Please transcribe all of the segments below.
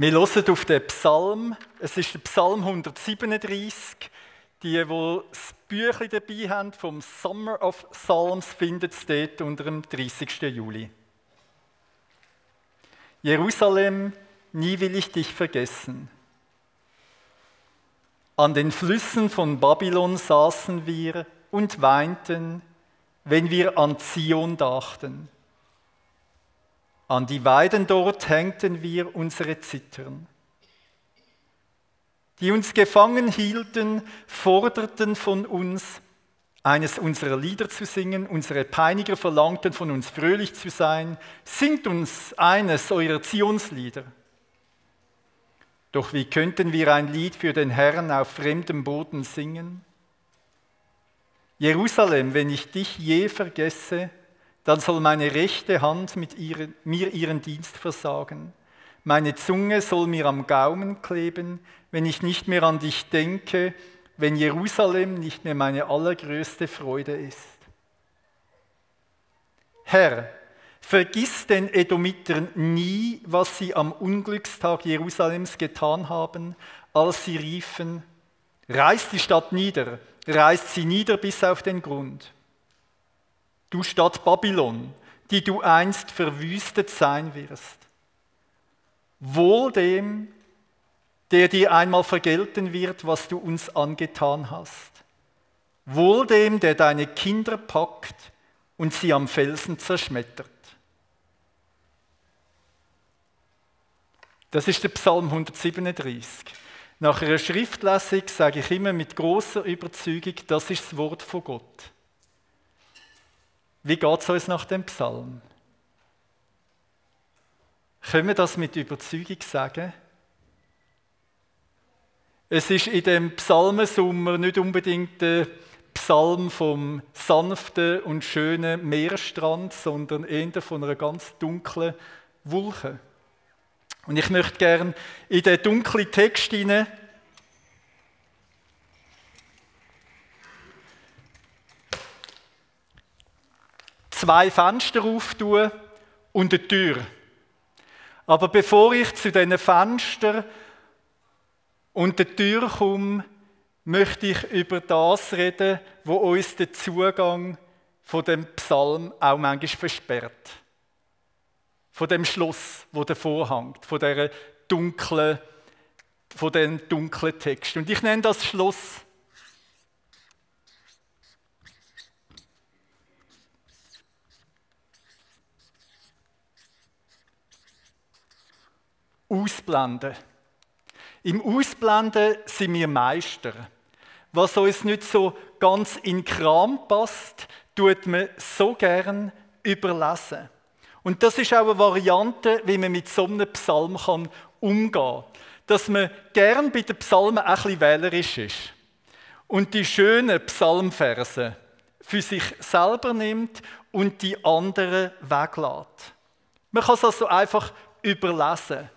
Wir hören auf den Psalm. Es ist der Psalm 137. Die, die das Büchlein dabei haben vom Summer of Psalms, findet es dort unter dem 30. Juli. Jerusalem, nie will ich dich vergessen. An den Flüssen von Babylon saßen wir und weinten, wenn wir an Zion dachten. An die Weiden dort hängten wir unsere Zittern. Die uns gefangen hielten, forderten von uns, eines unserer Lieder zu singen. Unsere Peiniger verlangten von uns fröhlich zu sein. Singt uns eines eurer Zionslieder. Doch wie könnten wir ein Lied für den Herrn auf fremdem Boden singen? Jerusalem, wenn ich dich je vergesse, dann soll meine rechte Hand mit ihren, mir ihren Dienst versagen. Meine Zunge soll mir am Gaumen kleben, wenn ich nicht mehr an dich denke, wenn Jerusalem nicht mehr meine allergrößte Freude ist. Herr, vergiss den Edomitern nie, was sie am Unglückstag Jerusalems getan haben, als sie riefen, reiß die Stadt nieder, reißt sie nieder bis auf den Grund du Stadt Babylon, die du einst verwüstet sein wirst. Wohl dem, der dir einmal vergelten wird, was du uns angetan hast. Wohl dem, der deine Kinder packt und sie am Felsen zerschmettert. Das ist der Psalm 137. Nach einer Schriftlesung sage ich immer mit großer Überzeugung, das ist das Wort von Gott. Wie geht es uns nach dem Psalm? Können wir das mit Überzeugung sagen? Es ist in dem Psalmensummer nicht unbedingt der Psalm vom sanften und schönen Meerstrand, sondern eher von einer ganz dunklen Wolke. Und ich möchte gerne in den dunklen Text hinein zwei Fenster auftun und eine Tür. Aber bevor ich zu diesen Fenstern und der Tür komme, möchte ich über das reden, wo uns der Zugang von dem Psalm auch manchmal versperrt. Von dem Schluss, wo davor hängt, von der dunklen, von den dunklen Text. Und ich nenne das Schluss Ausblenden. Im Ausblenden sind wir Meister. Was uns nicht so ganz in Kram passt, tut man so gern überlassen. Und das ist auch eine Variante, wie man mit so einem Psalm kann umgehen kann. Dass man gern bei den Psalmen ein bisschen wählerisch ist. Und die schönen Psalmverse für sich selber nimmt und die anderen weglässt. Man kann es also einfach überlassen.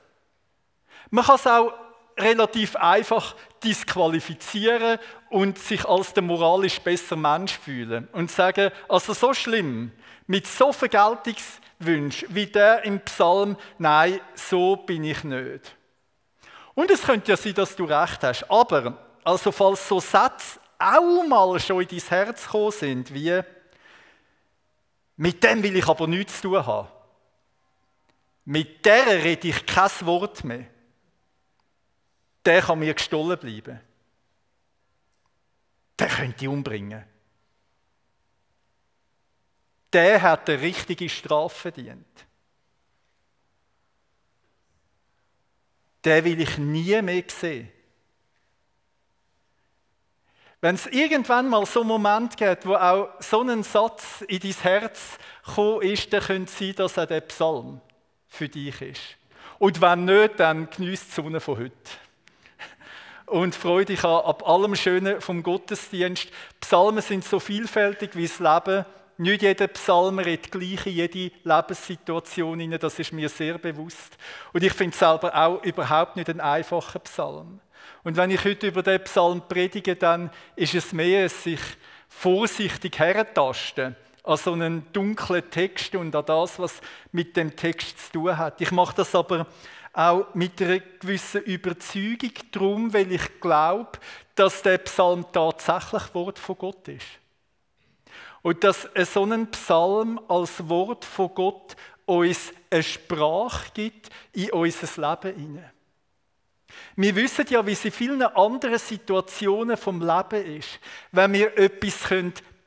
Man kann es auch relativ einfach disqualifizieren und sich als der moralisch bessere Mensch fühlen und sagen, also so schlimm, mit so Vergeltungswünschen wie der im Psalm, nein, so bin ich nicht. Und es könnte ja sein, dass du recht hast, aber also falls so Sätze auch mal schon in dein Herz gekommen sind, wie mit dem will ich aber nichts zu tun haben. Mit der rede ich kein Wort mehr der kann mir gestohlen bleiben. Der könnte ich umbringen. Der hat eine richtige Strafe verdient. Der will ich nie mehr sehen. Wenn es irgendwann mal so einen Moment gibt, wo auch so ein Satz in dein Herz gekommen ist, dann könnte es sein, dass auch der Psalm für dich ist. Und wenn nicht, dann genießt die Sonne von heute und freue dich an ab allem Schönen vom Gottesdienst. Psalmen sind so vielfältig wie das Leben. Nicht jeder Psalm redet gleich in jede Lebenssituation hinein, das ist mir sehr bewusst. Und ich finde selber auch überhaupt nicht ein einfacher Psalm. Und wenn ich heute über den Psalm predige, dann ist es mehr, sich vorsichtig herentasten an so einen dunklen Text und an das, was mit dem Text zu tun hat. Ich mache das aber auch mit einer gewissen Überzeugung drum, weil ich glaube, dass der Psalm tatsächlich Wort von Gott ist. Und dass so ein Psalm als Wort von Gott uns eine Sprache gibt in unser Leben hinein. Wir wissen ja, wie es in vielen anderen Situationen vom Leben ist, wenn wir etwas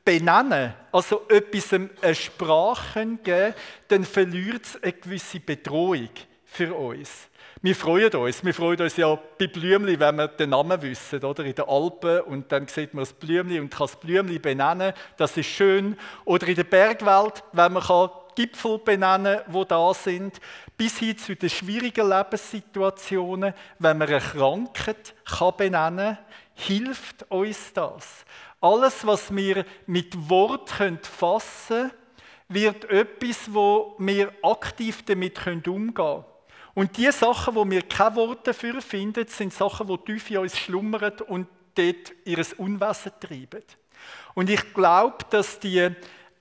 benennen können, also etwas eine Sprache geben können, dann verliert es eine gewisse Bedrohung für uns. Wir freuen uns. Wir freuen uns ja bei Blümli, wenn wir den Namen wissen, oder? In den Alpen und dann sieht man das Blümli und kann das Blümli benennen. Das ist schön. Oder in der Bergwelt, wenn man Gipfel benennen, wo da sind, bis hin zu den schwierigen Lebenssituationen, wenn man eine Krankheit kann benennen, hilft uns das. Alles, was wir mit Wort fassen können, wird etwas, wo wir aktiv damit umgehen können. Und die Sachen, wo wir keine Worte dafür finden, sind Sachen, die tief in uns schlummern und dort ihr Unwesen treiben. Und ich glaube, dass die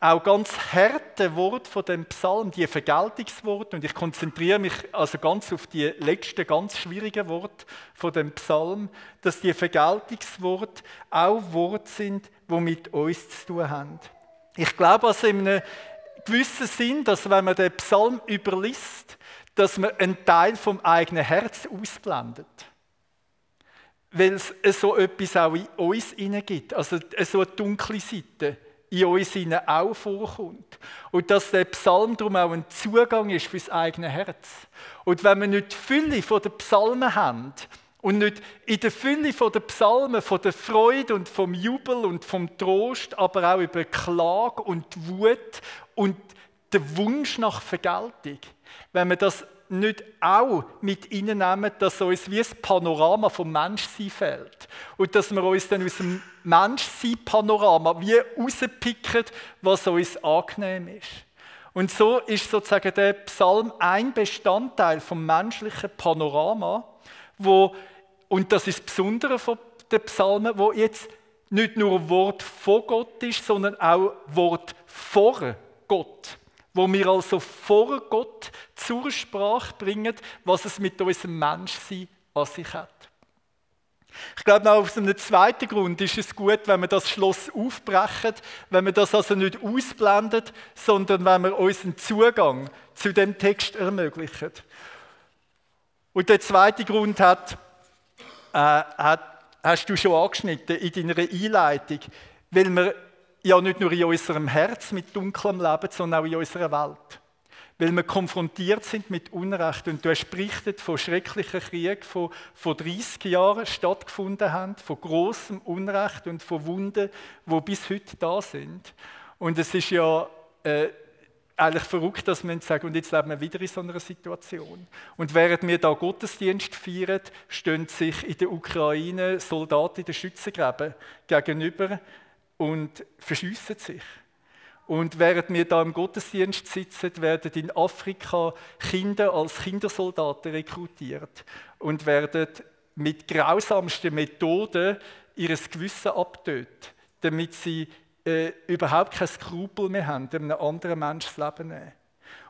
auch ganz harte Worte von dem Psalm, die Vergeltungsworte, und ich konzentriere mich also ganz auf die letzten ganz schwierigen Worte von dem Psalm, dass die Vergeltungsworte auch Worte sind, die mit uns zu tun haben. Ich glaube also in einem gewissen Sinn, dass wenn man den Psalm überliest, dass man einen Teil vom eigenen Herz ausblendet. Weil es so etwas auch in uns gibt, also so eine dunkle Seite in uns auch vorkommt. Und dass der Psalm darum auch ein Zugang ist fürs eigene Herz. Und wenn wir nicht die Fülle den Psalmen haben und nicht in der Fülle den Psalmen von der Freude und vom Jubel und vom Trost, aber auch über Klage und Wut und der Wunsch nach Vergeltung, wenn wir das nicht auch mit reinnehmen, dass uns wie ein Panorama vom Menschsein fällt. Und dass wir uns dann aus dem Menschsein-Panorama wie rauspicken, was uns angenehm ist. Und so ist sozusagen der Psalm ein Bestandteil vom menschlichen Panorama, wo, und das ist das Besondere von den Psalmen, wo jetzt nicht nur Wort von Gott ist, sondern auch Wort vor Gott wo wir also vor Gott zur Sprache bringen, was es mit unserem Menschsein an sich hat. Ich glaube, auch aus einem zweiten Grund ist es gut, wenn wir das Schloss aufbrechen, wenn wir das also nicht ausblendet, sondern wenn wir uns einen Zugang zu dem Text ermöglichen. Und der zweite Grund hat, äh, hat, hast du schon angeschnitten in deiner Einleitung, weil wir ja nicht nur in unserem Herz mit dunklem Leben, sondern auch in unserer Welt. Weil wir konfrontiert sind mit Unrecht. Und du hast berichtet von schrecklichen Kriegen, die vor 30 Jahren stattgefunden haben, von großem Unrecht und von Wunden, die bis heute da sind. Und es ist ja äh, eigentlich verrückt, dass man sagt, und jetzt leben wir wieder in so einer Situation. Und während wir da Gottesdienst feiern, stehen sich in der Ukraine Soldaten in den Schützengräben gegenüber und verschiessen sich. Und während wir da im Gottesdienst sitzen, werden in Afrika Kinder als Kindersoldaten rekrutiert und werden mit grausamsten Methoden ihres Gewissen abtötet, damit sie äh, überhaupt kein Skrupel mehr haben, einem anderen Menschen das Leben nehmen.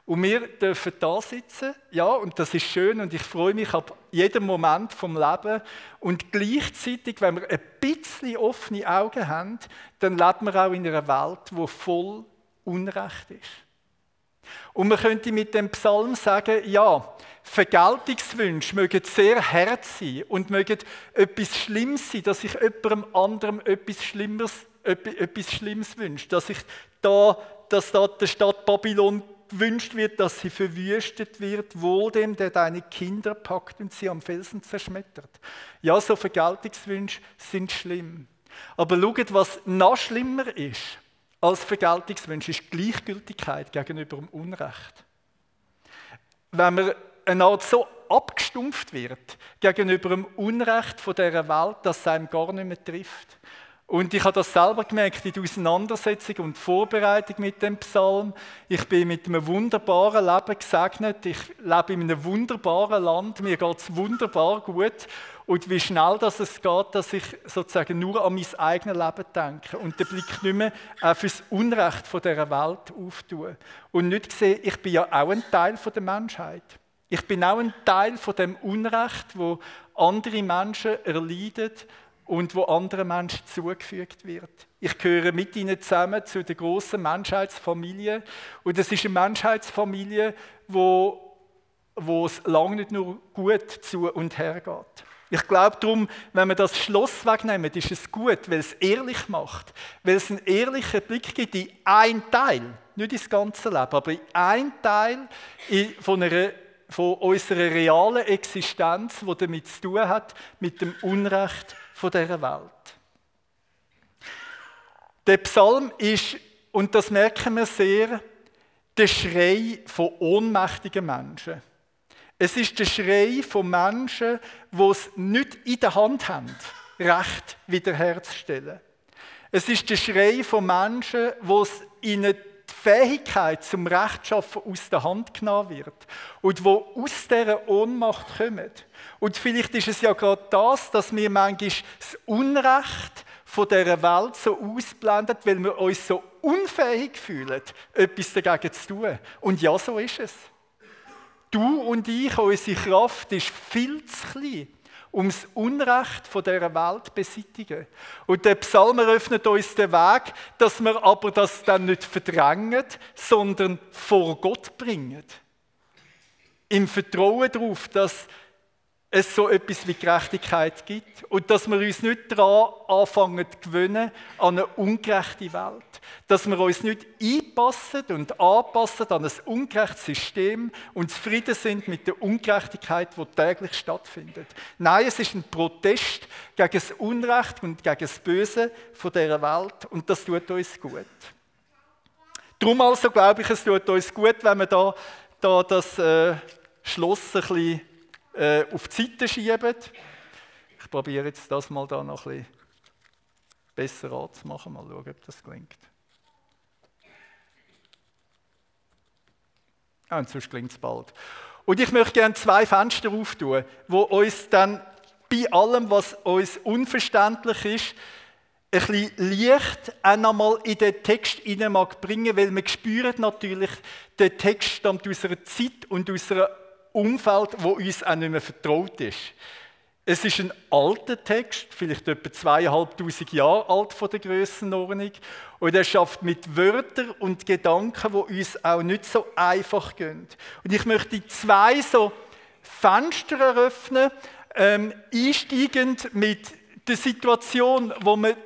Und wir dürfen da sitzen, ja, und das ist schön und ich freue mich ab jedem Moment vom Leben. Und gleichzeitig, wenn wir ein bisschen offene Augen haben, dann leben wir auch in einer Welt, wo voll Unrecht ist. Und man könnte mit dem Psalm sagen, ja, Vergeltungswünsche mögen sehr hart sein und mögen etwas Schlimmes sein, dass ich jemandem anderem etwas Schlimmes, etwas Schlimmes wünsche, dass ich da, dass da der Stadt Babylon gewünscht wird, dass sie verwüstet wird, wohl dem, der deine Kinder packt und sie am Felsen zerschmettert. Ja, so Vergeltungswünsche sind schlimm. Aber schaut, was noch schlimmer ist als Vergeltungswünsche, ist Gleichgültigkeit gegenüber dem Unrecht. Wenn man eine Art so abgestumpft wird gegenüber dem Unrecht von dieser Welt, dass es einem gar nicht mehr trifft. Und ich habe das selber gemerkt in der Auseinandersetzung und Vorbereitung mit dem Psalm. Ich bin mit einem wunderbaren Leben gesegnet. Ich lebe in einem wunderbaren Land. Mir geht es wunderbar gut. Und wie schnell das es geht, dass ich sozusagen nur an mein eigenes Leben denke und den Blick nicht mehr auf das Unrecht dieser Welt auftue. Und nicht sehe, ich bin ja auch ein Teil der Menschheit. Ich bin auch ein Teil von dem Unrecht, wo andere Menschen erleiden und wo anderen Menschen zugefügt wird. Ich gehöre mit ihnen zusammen zu der großen Menschheitsfamilie und es ist eine Menschheitsfamilie, wo wo es lange nicht nur gut zu und her geht. Ich glaube darum, wenn wir das Schloss wegnehmen, ist es gut, weil es ehrlich macht, weil es einen ehrlichen Blick gibt in einen Teil, nicht ins ganze Leben, aber in einen Teil von, einer, von unserer realen Existenz, die damit zu tun hat, mit dem Unrecht von dieser Welt. Der Psalm ist, und das merken wir sehr, der Schrei von ohnmächtigen Menschen. Es ist der Schrei von Menschen, die es nicht in der Hand haben, Recht wiederherzustellen. Es ist der Schrei von Menschen, wo es ihnen die Fähigkeit zum Rechtschaffen aus der Hand genommen wird und wo aus dieser Ohnmacht kommen. Und vielleicht ist es ja gerade das, dass wir manchmal das Unrecht von dieser Welt so ausblenden, weil wir uns so unfähig fühlen, etwas dagegen zu tun. Und ja, so ist es. Du und ich, unsere Kraft ist viel zu klein, um das Unrecht dieser Welt beseitigen. Und der Psalm eröffnet uns den Weg, dass wir aber das dann nicht verdrängen, sondern vor Gott bringen. Im Vertrauen darauf, dass es so etwas wie Gerechtigkeit gibt und dass wir uns nicht daran anfangen zu gewöhnen an eine ungerechte Welt. Dass wir uns nicht einpassen und anpassen an ein ungerechtes System und zufrieden sind mit der Ungerechtigkeit, die täglich stattfindet. Nein, es ist ein Protest gegen das Unrecht und gegen das Böse von dieser Welt und das tut uns gut. Darum also glaube ich, es tut uns gut, wenn wir da, da das äh, Schloss ein bisschen äh, auf die Seite schieben. Ich probiere jetzt das mal da noch ein bisschen besser anzumachen. Mal schauen, ob das gelingt. Ah, und sonst gelingt es bald. Und ich möchte gerne zwei Fenster auftun, wo uns dann bei allem, was uns unverständlich ist, ein bisschen Licht auch nochmal in den Text hinein mag weil wir spüren natürlich, der Text stammt aus einer Zeit und aus einer Umfeld, wo uns auch nicht mehr vertraut ist. Es ist ein alter Text, vielleicht etwa zweieinhalbtausend Jahre alt von der Grössenordnung. Und er schafft mit Wörtern und Gedanken, wo uns auch nicht so einfach gehen. Und ich möchte zwei so Fenster eröffnen, ähm, einsteigend mit der Situation, wo wir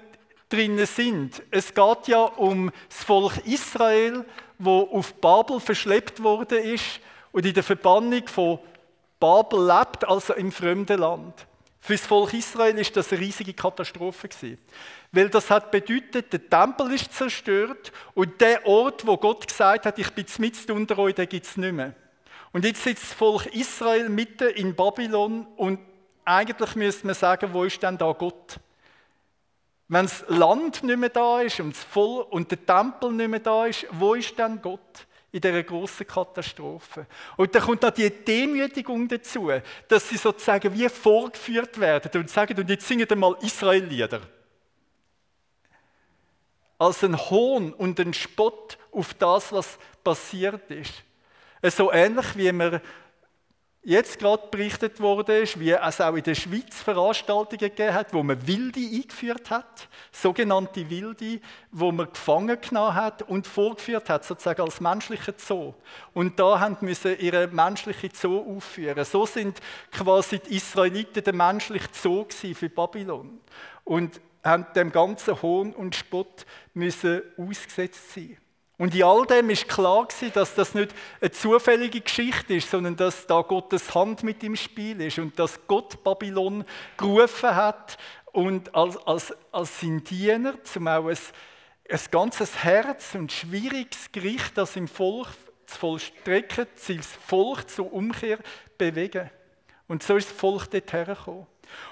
drinnen sind. Es geht ja um das Volk Israel, wo auf Babel verschleppt worden ist und in der Verbannung von Babel lebt, also im fremden Land. Für das Volk Israel ist das eine riesige Katastrophe gewesen. Weil das hat bedeutet, der Tempel ist zerstört und der Ort, wo Gott gesagt hat, ich bin mit unter euch, den gibt es nicht mehr. Und jetzt sitzt das Volk Israel mitten in Babylon und eigentlich müsste man sagen, wo ist denn da Gott? Wenn das Land nicht mehr da ist und, das Volk und der Tempel nicht mehr da ist, wo ist denn Gott? In dieser großen Katastrophe. Und da kommt noch die Demütigung dazu, dass sie sozusagen wie vorgeführt werden und sagen, und jetzt singen wir mal Israel-Lieder. Als ein Hohn und ein Spott auf das, was passiert ist. So ähnlich wie wir jetzt gerade berichtet wurde, wie es auch in der Schweiz Veranstaltungen gegeben hat, wo man Wilde eingeführt hat, sogenannte Wilde, wo man gefangen genommen hat und vorgeführt hat, sozusagen als menschlicher Zoo. Und da haben müssen ihre menschliche Zoo aufführen. So sind quasi die Israeliten der menschliche Zoo für Babylon und haben dem ganzen Hohn und Spott müssen ausgesetzt sein. Und in all dem ist klar gewesen, dass das nicht eine zufällige Geschichte ist, sondern dass da Gottes Hand mit im Spiel ist und dass Gott Babylon gerufen hat und als, als, als sein Diener, zum auch ein, ein ganzes Herz und schwieriges Gericht, das im Volk zu vollstrecken, das Volk zur Umkehr bewegen. Und so ist das Volk dort hergekommen.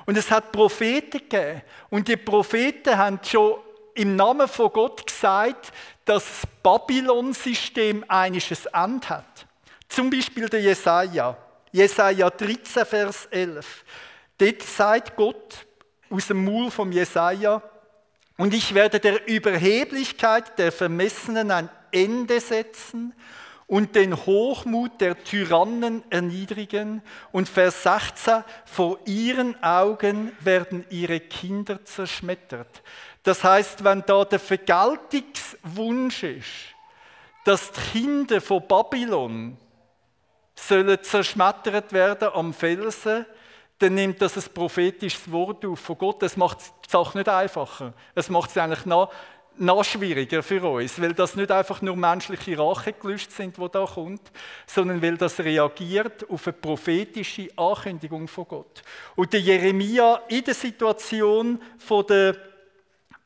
Und es hat Propheten gegeben. Und die Propheten haben schon im Namen von Gott gesagt, dass das Babylon-System einiges Ende hat. Zum Beispiel der Jesaja. Jesaja 13, Vers 11. Dort sagt Gott aus dem Maul vom Jesaja, und ich werde der Überheblichkeit der Vermessenen ein Ende setzen und den Hochmut der Tyrannen erniedrigen. Und Vers 16, vor ihren Augen werden ihre Kinder zerschmettert. Das heißt, wenn da der Vergeltungswunsch ist, dass die Kinder von Babylon sollen zerschmettert werden am Felsen, dann nimmt das ein prophetisches Wort auf von Gott. Das macht die Sache nicht einfacher. Es macht es eigentlich noch, noch schwieriger für uns, weil das nicht einfach nur menschliche Rachegelüste sind, wo da kommt, sondern weil das reagiert auf eine prophetische Ankündigung von Gott. Und der Jeremia in der Situation von der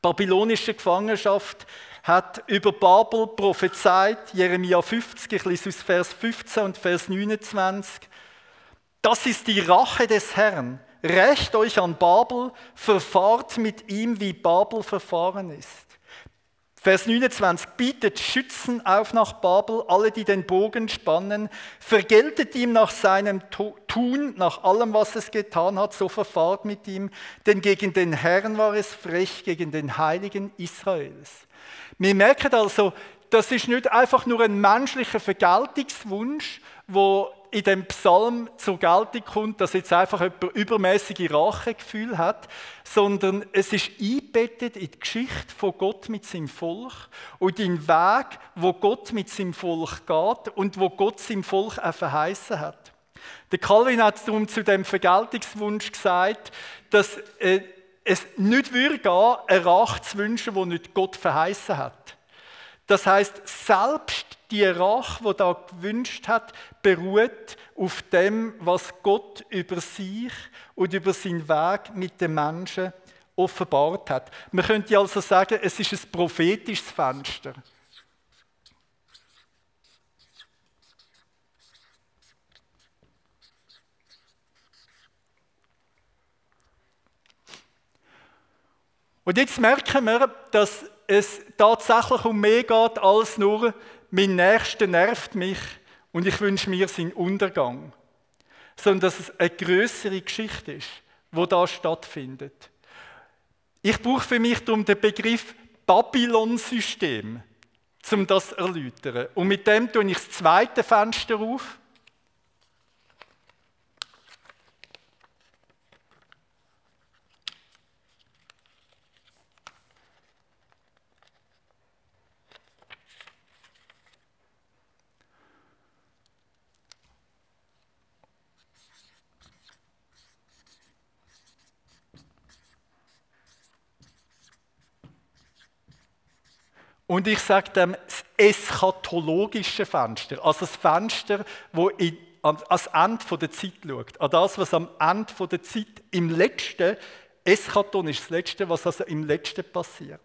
babylonischen Gefangenschaft hat über Babel prophezeit, Jeremia 50, ich lese aus Vers 15 und Vers 29. Das ist die Rache des Herrn. Rächt euch an Babel, verfahrt mit ihm, wie Babel verfahren ist. Vers 29, bietet Schützen auf nach Babel, alle, die den Bogen spannen, vergeltet ihm nach seinem Tun, nach allem, was es getan hat, so verfahrt mit ihm, denn gegen den Herrn war es frech, gegen den Heiligen Israels. Wir merken also, das ist nicht einfach nur ein menschlicher Vergeltungswunsch, wo in dem Psalm zur Geltung kommt, dass jetzt einfach jemand übermäßige Rachegefühl hat, sondern es ist eingebettet in die Geschichte von Gott mit seinem Volk und in den Weg, wo Gott mit seinem Volk geht und wo Gott seinem Volk auch verheißen hat. Der Calvin hat darum zu dem Vergeltungswunsch gesagt, dass äh, es nicht würde gehen, eine Rache zu wünschen, die nicht Gott verheißen hat. Das heißt, selbst die Rache, die da gewünscht hat, beruht auf dem, was Gott über sich und über seinen Weg mit den Menschen offenbart hat. Man könnte also sagen, es ist ein prophetisches Fenster. Und jetzt merken wir, dass es tatsächlich um mehr geht als nur, mein Nächster nervt mich und ich wünsche mir seinen Untergang. Sondern dass es eine größere Geschichte ist, wo da stattfindet. Ich brauche für mich darum den Begriff Babylon-System, um das zu erläutern. Und mit dem tue ich das zweite Fenster auf. Und ich sage dem das eschatologische Fenster, also das Fenster, wo in, ans Ende der Zeit schaut, an das, was am Ende der Zeit im letzten, Eschaton ist das Letzte, was also im Letzten passiert.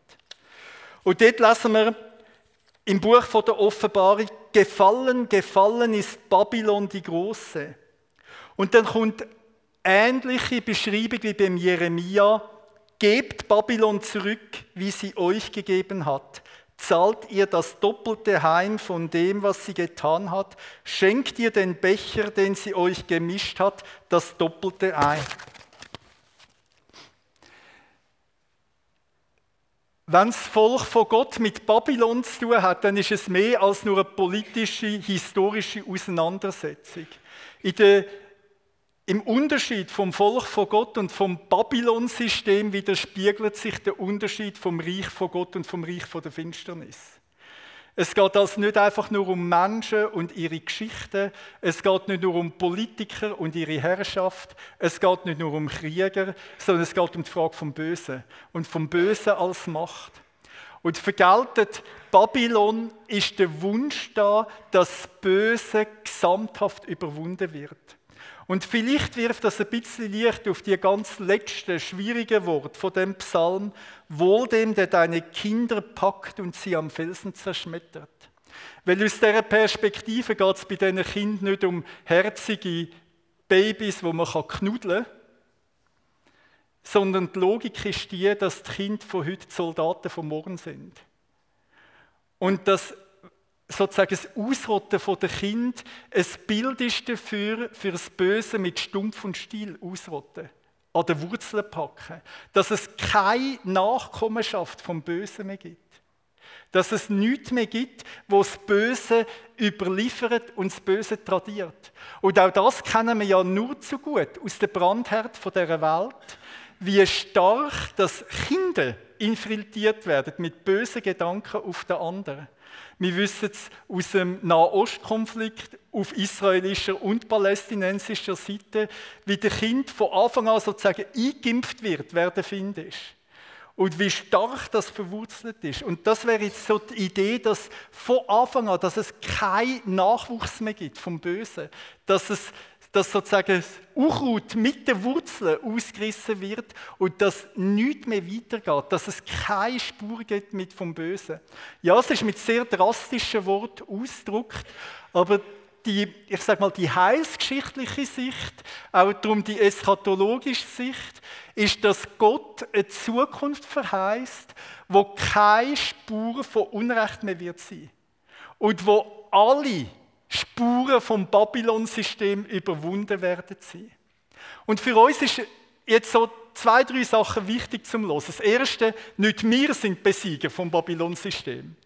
Und dort lesen wir im Buch von der Offenbarung, gefallen, gefallen ist Babylon die Große. Und dann kommt ähnliche Beschreibung wie beim Jeremia, gebt Babylon zurück, wie sie euch gegeben hat zahlt ihr das doppelte heim von dem, was sie getan hat, schenkt ihr den Becher, den sie euch gemischt hat, das doppelte ein. Wenn das Volk von Gott mit Babylon zu tun hat, dann ist es mehr als nur eine politische, historische Auseinandersetzung. In der im Unterschied vom Volk von Gott und vom Babylon-System widerspiegelt sich der Unterschied vom Reich von Gott und vom Reich von der Finsternis. Es geht also nicht einfach nur um Menschen und ihre Geschichten, es geht nicht nur um Politiker und ihre Herrschaft, es geht nicht nur um Krieger, sondern es geht um die Frage vom Bösen und vom Bösen als Macht. Und vergeltet Babylon ist der Wunsch da, dass das Böse gesamthaft überwunden wird. Und vielleicht wirft das ein bisschen Licht auf die ganz letzte schwierige Wort von dem Psalm, wohl dem, der deine Kinder packt und sie am Felsen zerschmettert. Weil aus dieser Perspektive geht es bei diesen Kindern nicht um herzige Babys, wo man knuddeln kann, sondern die Logik ist die, dass die Kinder von heute die Soldaten von morgen sind. Und dass sozusagen das Ausrotten der Kind ein Bild ist dafür, für das Böse mit Stumpf und Stiel ausrotten, an den Wurzeln packen, dass es keine Nachkommenschaft vom Bösen mehr gibt. Dass es nichts mehr gibt, wo das Böse überliefert und das Böse tradiert. Und auch das kennen wir ja nur zu gut aus der Brandherd dieser Welt, wie stark das Kinder infiltriert werden mit bösen Gedanken auf den anderen. Wir wissen es aus dem Nahostkonflikt auf israelischer und palästinensischer Seite, wie der Kind von Anfang an sozusagen eingeimpft wird, wer der Find ist. Und wie stark das verwurzelt ist. Und das wäre jetzt so die Idee, dass von Anfang an, dass es keinen Nachwuchs mehr gibt vom Bösen. Dass es dass sozusagen das Unkraut mit den Wurzeln ausgerissen wird und dass nichts mehr weitergeht, dass es keine Spur gibt mit vom Bösen. Ja, es ist mit sehr drastischen Worten ausgedrückt, aber die, ich sage mal, die heilsgeschichtliche Sicht, auch darum die eschatologische Sicht, ist, dass Gott eine Zukunft verheißt, wo keine Spur von Unrecht mehr wird sein und wo alle Spuren vom Babylon-System überwunden werden sein. Und für uns ist jetzt so zwei, drei Sachen wichtig zum Los. Das erste, nicht wir sind Besieger vom Babylon-System.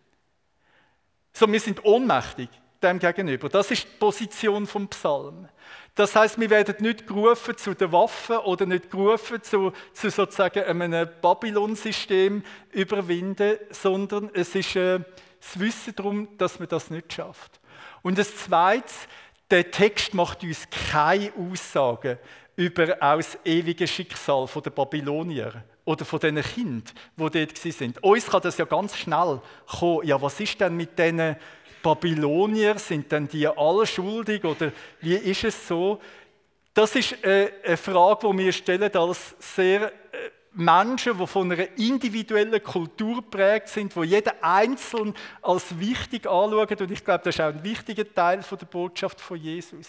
So, wir sind ohnmächtig dem gegenüber. Das ist die Position vom Psalm. Das heißt, wir werden nicht gerufen zu den Waffen oder nicht gerufen zu, zu sozusagen einem Babylon-System überwinden, sondern es ist äh, das Wissen darum, dass man das nicht schafft. Und das Zweite, der Text macht uns keine Aussagen über das ewige Schicksal der Babylonier oder von diesen Kindern, die dort sind. Uns kann das ja ganz schnell kommen. Ja, was ist denn mit diesen Babylonier? Sind denn die alle schuldig oder wie ist es so? Das ist äh, eine Frage, die wir stellen als sehr äh, Menschen, die von einer individuellen Kultur geprägt sind, wo jeder Einzelne als wichtig anschaut. Und ich glaube, das ist auch ein wichtiger Teil der Botschaft von Jesus.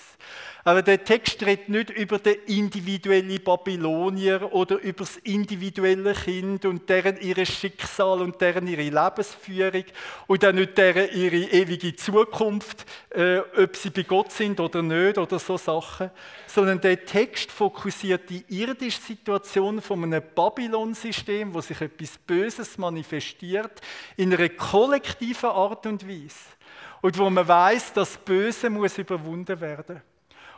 Aber der Text redet nicht über den individuellen Babylonier oder über das individuelle Kind und deren ihre Schicksal und deren ihre Lebensführung und auch nicht deren ihre ewige Zukunft, äh, ob sie bei Gott sind oder nicht oder so Sachen, sondern der Text fokussiert die irdische Situation von einem Babylon-System, wo sich etwas Böses manifestiert, in einer kollektiven Art und Weise. Und wo man weiß, dass Böse muss überwunden werden.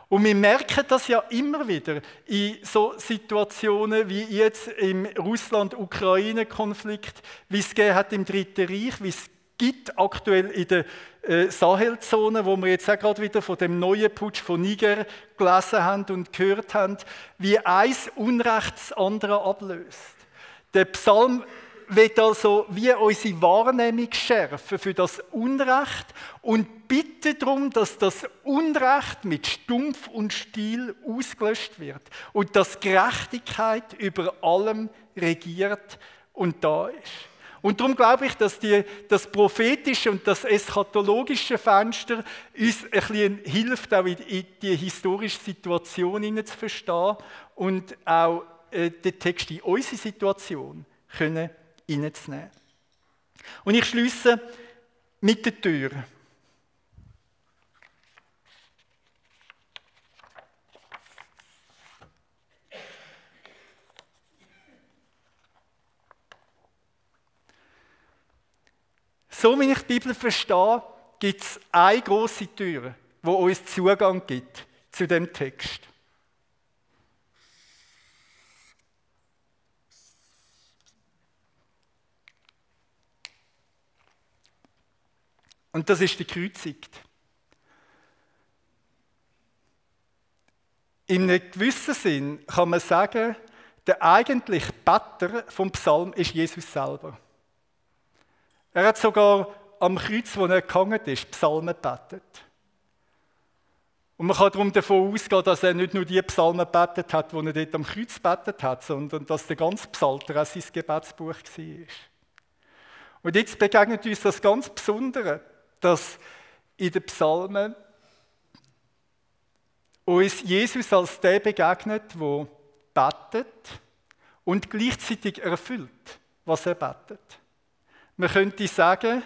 Und wir merken das ja immer wieder in so Situationen wie jetzt im Russland-Ukraine-Konflikt, wie es hat im Dritten Reich, wie es gibt aktuell in der äh, Sahelzone, wo wir jetzt auch gerade wieder von dem neuen Putsch von Niger gelesen haben und gehört haben, wie eins Unrecht das andere ablöst. Der Psalm wird also wie unsere Wahrnehmung schärfen für das Unrecht und bitte darum, dass das Unrecht mit Stumpf und Stil ausgelöscht wird und dass Gerechtigkeit über allem regiert und da ist. Und darum glaube ich, dass die, das prophetische und das eschatologische Fenster uns ein bisschen hilft, auch in, die historische Situation zu verstehen und auch äh, den Text in unsere Situation können reinzunehmen. Und ich schließe mit der Tür. So wie ich die Bibel verstehe, gibt es eine große Tür, wo uns Zugang gibt zu dem Text. Und das ist der Kreuzigt. In einem gewissen Sinn kann man sagen, der eigentliche Better vom Psalm ist Jesus selber. Er hat sogar am Kreuz, wo er gehangen ist, Psalmen betet. Und man kann darum davon ausgehen, dass er nicht nur die Psalmen betet hat, die er dort am Kreuz betet hat, sondern dass der ganze Psalter auch sein Gebetsbuch war. Und jetzt begegnet uns das ganz Besondere dass in den Psalmen uns Jesus als der begegnet, wo betet und gleichzeitig erfüllt, was er betet. Man könnte sagen,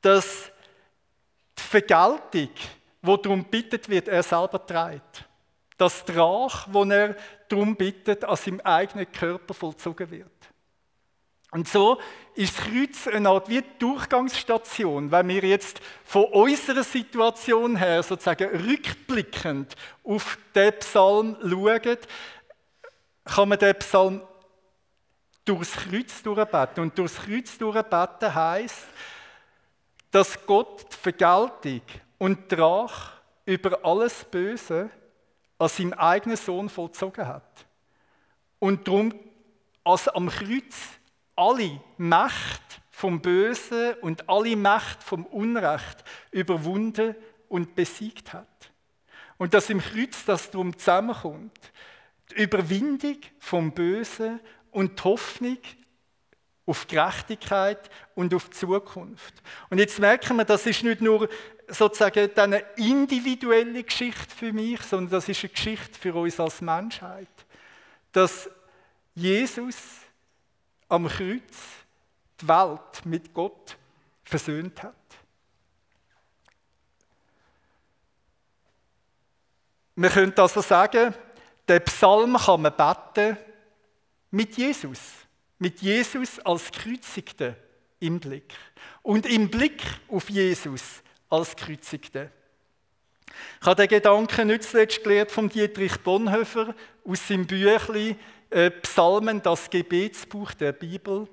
dass die Vergeltung, wo darum bittet wird, er selber trägt. Das Drach, wo er darum bittet, an seinem eigenen Körper vollzogen wird. Und so ist das Kreuz eine Art wie Durchgangsstation, wenn wir jetzt von unserer Situation her sozusagen rückblickend auf den Psalm schauen, kann man den Psalm durchs Kreuz durchbeten. Und durchs Kreuz durchbeten heisst, dass Gott die Vergeltung und die Rache über alles Böse an seinem eigenen Sohn vollzogen hat. Und darum, als am Kreuz alle Macht vom Bösen und alle Macht vom Unrecht überwunden und besiegt hat. Und dass im Kreuz das darum zusammenkommt. Die Überwindung vom Bösen und die Hoffnung auf Gerechtigkeit und auf die Zukunft. Und jetzt merken wir, das ist nicht nur sozusagen eine individuelle Geschichte für mich, sondern das ist eine Geschichte für uns als Menschheit. Dass Jesus am Kreuz die Welt mit Gott versöhnt hat. Wir können also sagen, der Psalm kann man beten mit Jesus. Mit Jesus als Kreuzigte im Blick. Und im Blick auf Jesus als Kreuzigte. Ich habe den Gedanken nicht zuletzt gelernt von Dietrich Bonhoeffer aus seinem Büchlein äh, Psalmen, das Gebetsbuch der Bibel,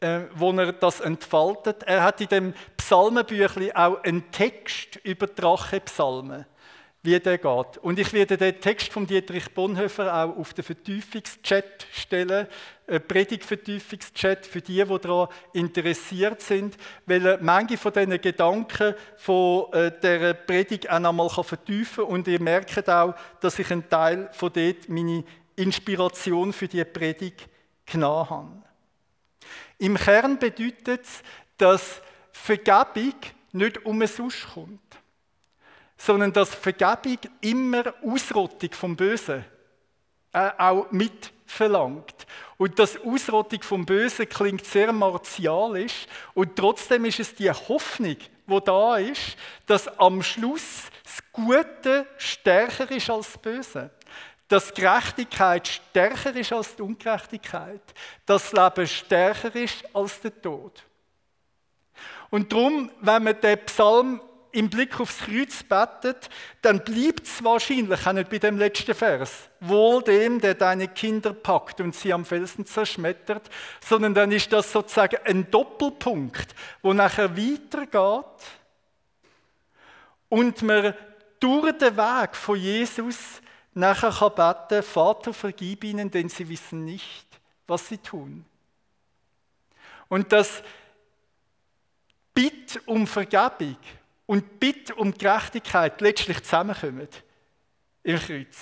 äh, wo er das entfaltet. Er hat in dem Psalmenbüchlein auch einen Text über Drachepsalmen wie der geht. Und ich werde den Text von Dietrich Bonhoeffer auch auf den Vertiefungschat stellen, einen Predigtvertiefungschat für die, die daran interessiert sind, weil manche von diesen Gedanken von äh, der Predigt auch einmal vertiefen kann. Und ihr merkt auch, dass ich einen Teil von dort meine Inspiration für die Predigt genommen habe. Im Kern bedeutet es, dass Vergebung nicht um umsonst kommt sondern dass Vergebung immer Ausrottung vom Bösen äh, auch mitverlangt. Und das Ausrottung vom Bösen klingt sehr martialisch und trotzdem ist es die Hoffnung, wo da ist, dass am Schluss das Gute stärker ist als das Böse. Dass Gerechtigkeit stärker ist als die Ungerechtigkeit. Dass das Leben stärker ist als der Tod. Und darum, wenn man den Psalm im Blick aufs Kreuz betet, dann bleibt es wahrscheinlich auch nicht bei dem letzten Vers. Wohl dem, der deine Kinder packt und sie am Felsen zerschmettert, sondern dann ist das sozusagen ein Doppelpunkt, wo nachher weitergeht und man durch den Weg von Jesus nachher kann beten, Vater, vergib ihnen, denn sie wissen nicht, was sie tun. Und das Bitt um Vergebung und Bitte um Gerechtigkeit letztlich zusammenkommen im Kreuz.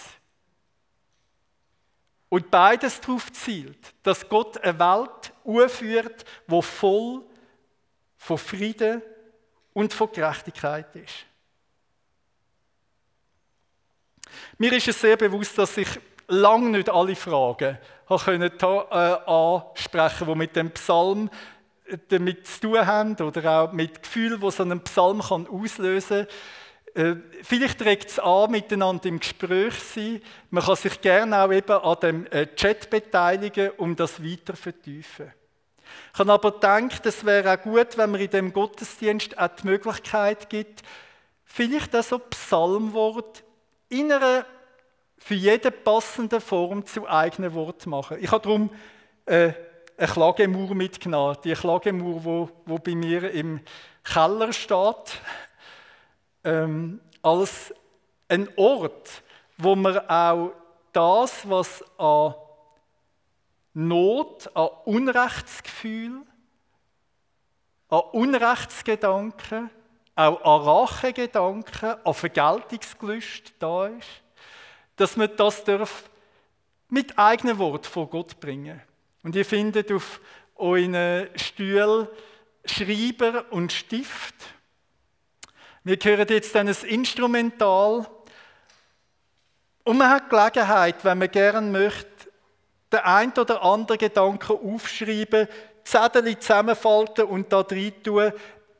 Und beides darauf zielt, dass Gott eine Welt aufführt, wo voll von Frieden und von Gerechtigkeit ist. Mir ist es sehr bewusst, dass ich lange nicht alle Fragen äh, ansprechen konnte, die mit dem Psalm damit zu tun haben oder auch mit Gefühlen, die so einen Psalm kann auslösen kann. Äh, vielleicht trägt es an, miteinander im Gespräch sein. Man kann sich gerne auch eben an dem äh, Chat beteiligen, um das weiter zu vertiefen. Ich habe aber gedacht, es wäre auch gut, wenn man in dem Gottesdienst auch die Möglichkeit gibt, vielleicht auch so Psalmwort in einer für jede passende Form zu eigenen Wort machen. Ich habe darum äh, eine Klagemauer mitgenommen. Die Klagemauer, wo, wo bei mir im Keller steht, ähm, als ein Ort, wo man auch das, was an Not, an Unrechtsgefühl, an Unrechtsgedanken, auch an Rachegedanken, an Vergeltungsgelüst da ist, dass man das darf mit eigenen Worten vor Gott bringen und ihr findet auf euren Stuhl Schreiber und Stift. Wir hören jetzt dann ein Instrumental. Und man hat Gelegenheit, wenn man gerne möchte, den ein oder anderen Gedanken aufschreiben, Zettel zusammenfalten und da rein tun.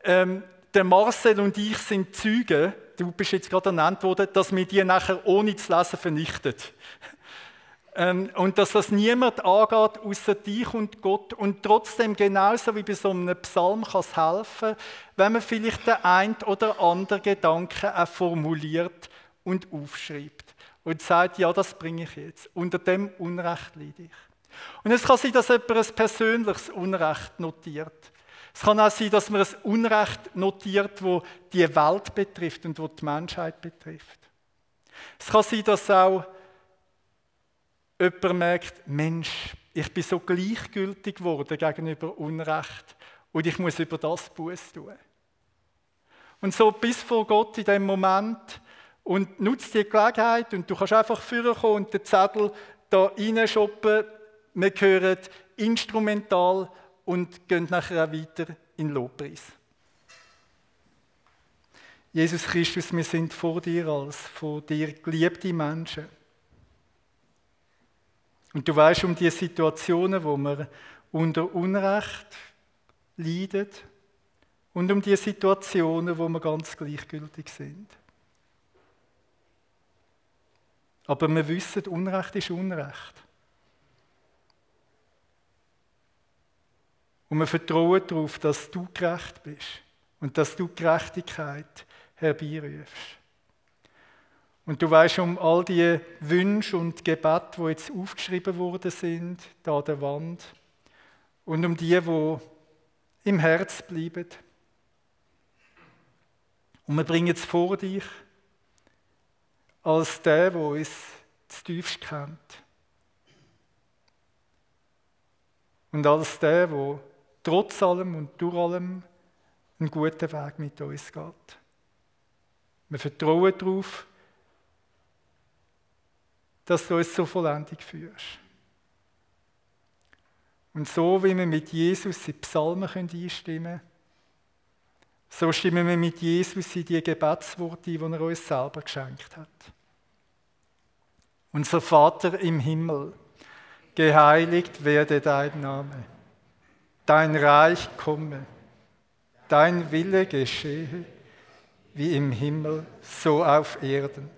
Ähm, der Marcel und ich sind Zeugen, du bist jetzt gerade ernannt worden, dass wir die nachher ohne zu lesen vernichtet. Ähm, und dass das niemand angeht, außer dich und Gott. Und trotzdem, genauso wie bei so einem Psalm, kann es helfen, wenn man vielleicht den ein oder anderen Gedanken auch formuliert und aufschreibt. Und sagt, ja, das bringe ich jetzt. Unter dem Unrecht leide ich. Und es kann sein, dass jemand ein persönliches Unrecht notiert. Es kann auch sein, dass man ein Unrecht notiert, wo die Welt betrifft und wo die Menschheit betrifft. Es kann sein, dass auch jemand merkt, Mensch, ich bin so gleichgültig geworden gegenüber Unrecht und ich muss über das Buß tun. Und so bis vor Gott in dem Moment und nutzt die Gelegenheit und du kannst einfach vorkommen und den Zettel da reinschoppen. Wir hören instrumental und gehen nachher auch weiter in Lobpreis. Jesus Christus, wir sind vor dir als vor dir geliebte Menschen. Und du weißt um die Situationen, wo wir unter Unrecht leiden und um die Situationen, wo wir ganz gleichgültig sind. Aber wir wissen, Unrecht ist Unrecht. Und wir vertrauen darauf, dass du gerecht bist und dass du Gerechtigkeit herbeirufst. Und du weißt um all die Wünsche und Gebete, die jetzt aufgeschrieben worden sind, da an der Wand, und um die, die im Herz bleiben. Und wir bringen es vor dich als der, uns zu tiefst kennt. Und als der, der trotz allem und durch allem einen guten Weg mit uns geht. Wir vertrauen darauf, dass du uns zur Vollendung führst. Und so wie wir mit Jesus in die Psalmen einstimmen können, so stimmen wir mit Jesus in die Gebetsworte die er uns selber geschenkt hat. Unser Vater im Himmel, geheiligt werde dein Name, dein Reich komme, dein Wille geschehe, wie im Himmel, so auf Erden.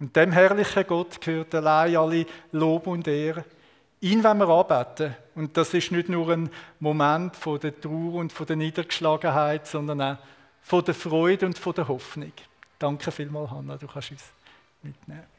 Und dem herrlichen Gott gehört allein alle Lob und Ehre. Ihn wollen wir anbeten. Und das ist nicht nur ein Moment von der Trauer und von der Niedergeschlagenheit, sondern auch von der Freude und von der Hoffnung. Danke vielmals, Hanna, du kannst uns mitnehmen.